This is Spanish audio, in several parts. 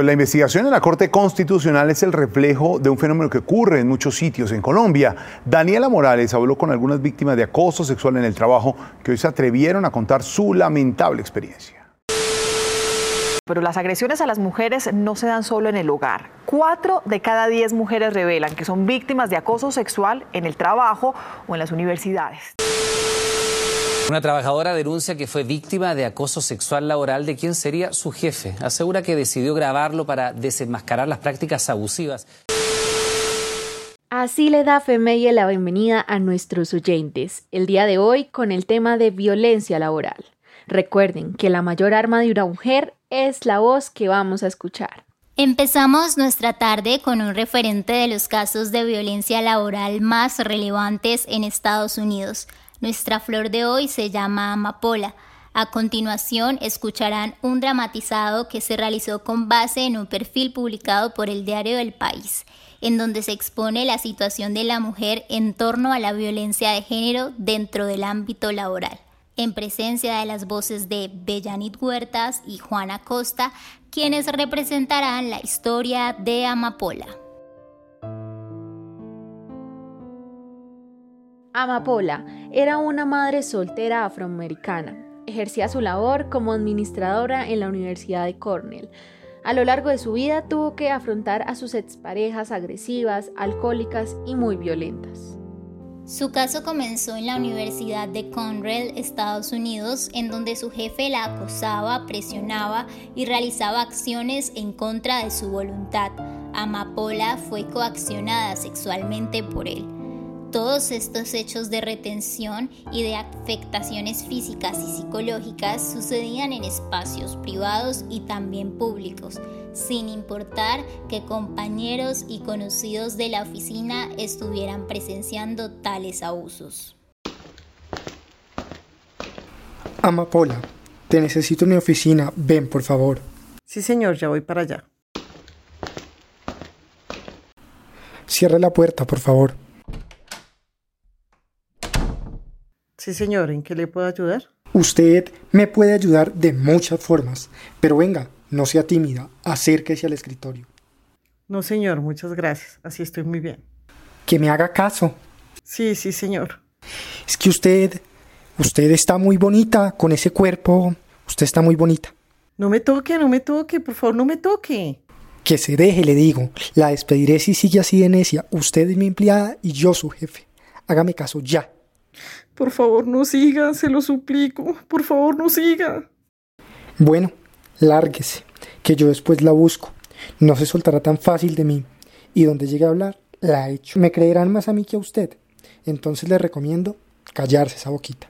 Pues la investigación en la Corte Constitucional es el reflejo de un fenómeno que ocurre en muchos sitios en Colombia. Daniela Morales habló con algunas víctimas de acoso sexual en el trabajo que hoy se atrevieron a contar su lamentable experiencia. Pero las agresiones a las mujeres no se dan solo en el hogar. Cuatro de cada diez mujeres revelan que son víctimas de acoso sexual en el trabajo o en las universidades. Una trabajadora denuncia que fue víctima de acoso sexual laboral de quien sería su jefe. Asegura que decidió grabarlo para desenmascarar las prácticas abusivas. Así le da Femeye la bienvenida a nuestros oyentes, el día de hoy con el tema de violencia laboral. Recuerden que la mayor arma de una mujer es la voz que vamos a escuchar. Empezamos nuestra tarde con un referente de los casos de violencia laboral más relevantes en Estados Unidos. Nuestra flor de hoy se llama Amapola. A continuación escucharán un dramatizado que se realizó con base en un perfil publicado por el diario El País, en donde se expone la situación de la mujer en torno a la violencia de género dentro del ámbito laboral. En presencia de las voces de Bellanit Huertas y Juana Costa, quienes representarán la historia de Amapola. Amapola era una madre soltera afroamericana. Ejercía su labor como administradora en la Universidad de Cornell. A lo largo de su vida tuvo que afrontar a sus exparejas agresivas, alcohólicas y muy violentas. Su caso comenzó en la Universidad de Cornell, Estados Unidos, en donde su jefe la acosaba, presionaba y realizaba acciones en contra de su voluntad. Amapola fue coaccionada sexualmente por él. Todos estos hechos de retención y de afectaciones físicas y psicológicas sucedían en espacios privados y también públicos, sin importar que compañeros y conocidos de la oficina estuvieran presenciando tales abusos. Amapola, te necesito en mi oficina, ven por favor. Sí, señor, ya voy para allá. Cierra la puerta, por favor. Sí, señor, ¿en qué le puedo ayudar? Usted me puede ayudar de muchas formas, pero venga, no sea tímida, acérquese al escritorio. No, señor, muchas gracias, así estoy muy bien. Que me haga caso. Sí, sí, señor. Es que usted, usted está muy bonita con ese cuerpo, usted está muy bonita. No me toque, no me toque, por favor, no me toque. Que se deje, le digo. La despediré si sigue así de necia. Usted es mi empleada y yo su jefe. Hágame caso ya. Por favor, no siga, se lo suplico. Por favor, no siga. Bueno, lárguese, que yo después la busco. No se soltará tan fácil de mí. Y donde llegue a hablar, la hecho. Me creerán más a mí que a usted. Entonces le recomiendo callarse esa boquita.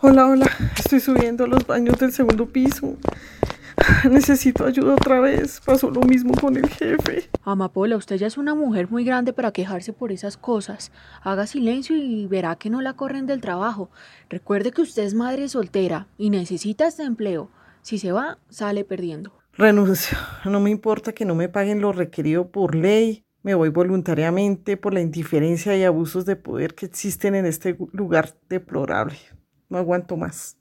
Hola, hola, estoy subiendo los baños del segundo piso. Necesito ayuda otra vez. Pasó lo mismo con el jefe. Amapola, usted ya es una mujer muy grande para quejarse por esas cosas. Haga silencio y verá que no la corren del trabajo. Recuerde que usted es madre soltera y necesita este empleo. Si se va, sale perdiendo. Renuncio. No me importa que no me paguen lo requerido por ley. Me voy voluntariamente por la indiferencia y abusos de poder que existen en este lugar deplorable. No aguanto más.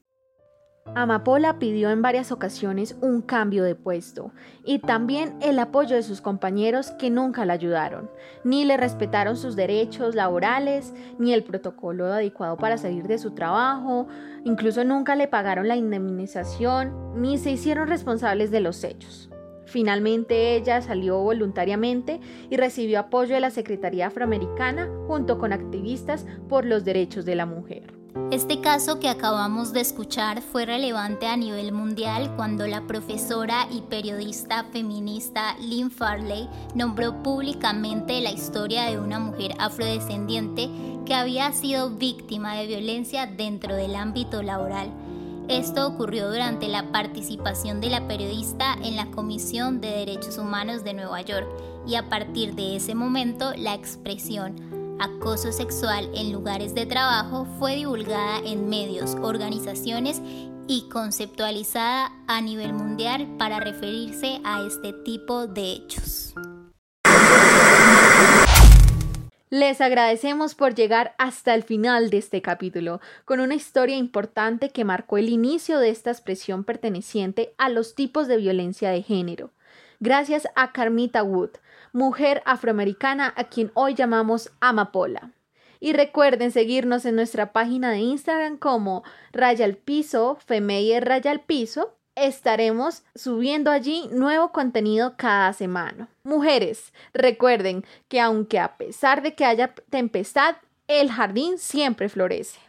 Amapola pidió en varias ocasiones un cambio de puesto y también el apoyo de sus compañeros que nunca la ayudaron, ni le respetaron sus derechos laborales, ni el protocolo adecuado para salir de su trabajo, incluso nunca le pagaron la indemnización, ni se hicieron responsables de los hechos. Finalmente ella salió voluntariamente y recibió apoyo de la Secretaría Afroamericana junto con activistas por los derechos de la mujer. Este caso que acabamos de escuchar fue relevante a nivel mundial cuando la profesora y periodista feminista Lynn Farley nombró públicamente la historia de una mujer afrodescendiente que había sido víctima de violencia dentro del ámbito laboral. Esto ocurrió durante la participación de la periodista en la Comisión de Derechos Humanos de Nueva York y a partir de ese momento la expresión acoso sexual en lugares de trabajo fue divulgada en medios, organizaciones y conceptualizada a nivel mundial para referirse a este tipo de hechos. Les agradecemos por llegar hasta el final de este capítulo, con una historia importante que marcó el inicio de esta expresión perteneciente a los tipos de violencia de género. Gracias a Carmita Wood, mujer afroamericana a quien hoy llamamos Amapola. Y recuerden seguirnos en nuestra página de Instagram como Raya al Piso, Femeyer Raya al Piso. Estaremos subiendo allí nuevo contenido cada semana. Mujeres, recuerden que aunque a pesar de que haya tempestad, el jardín siempre florece.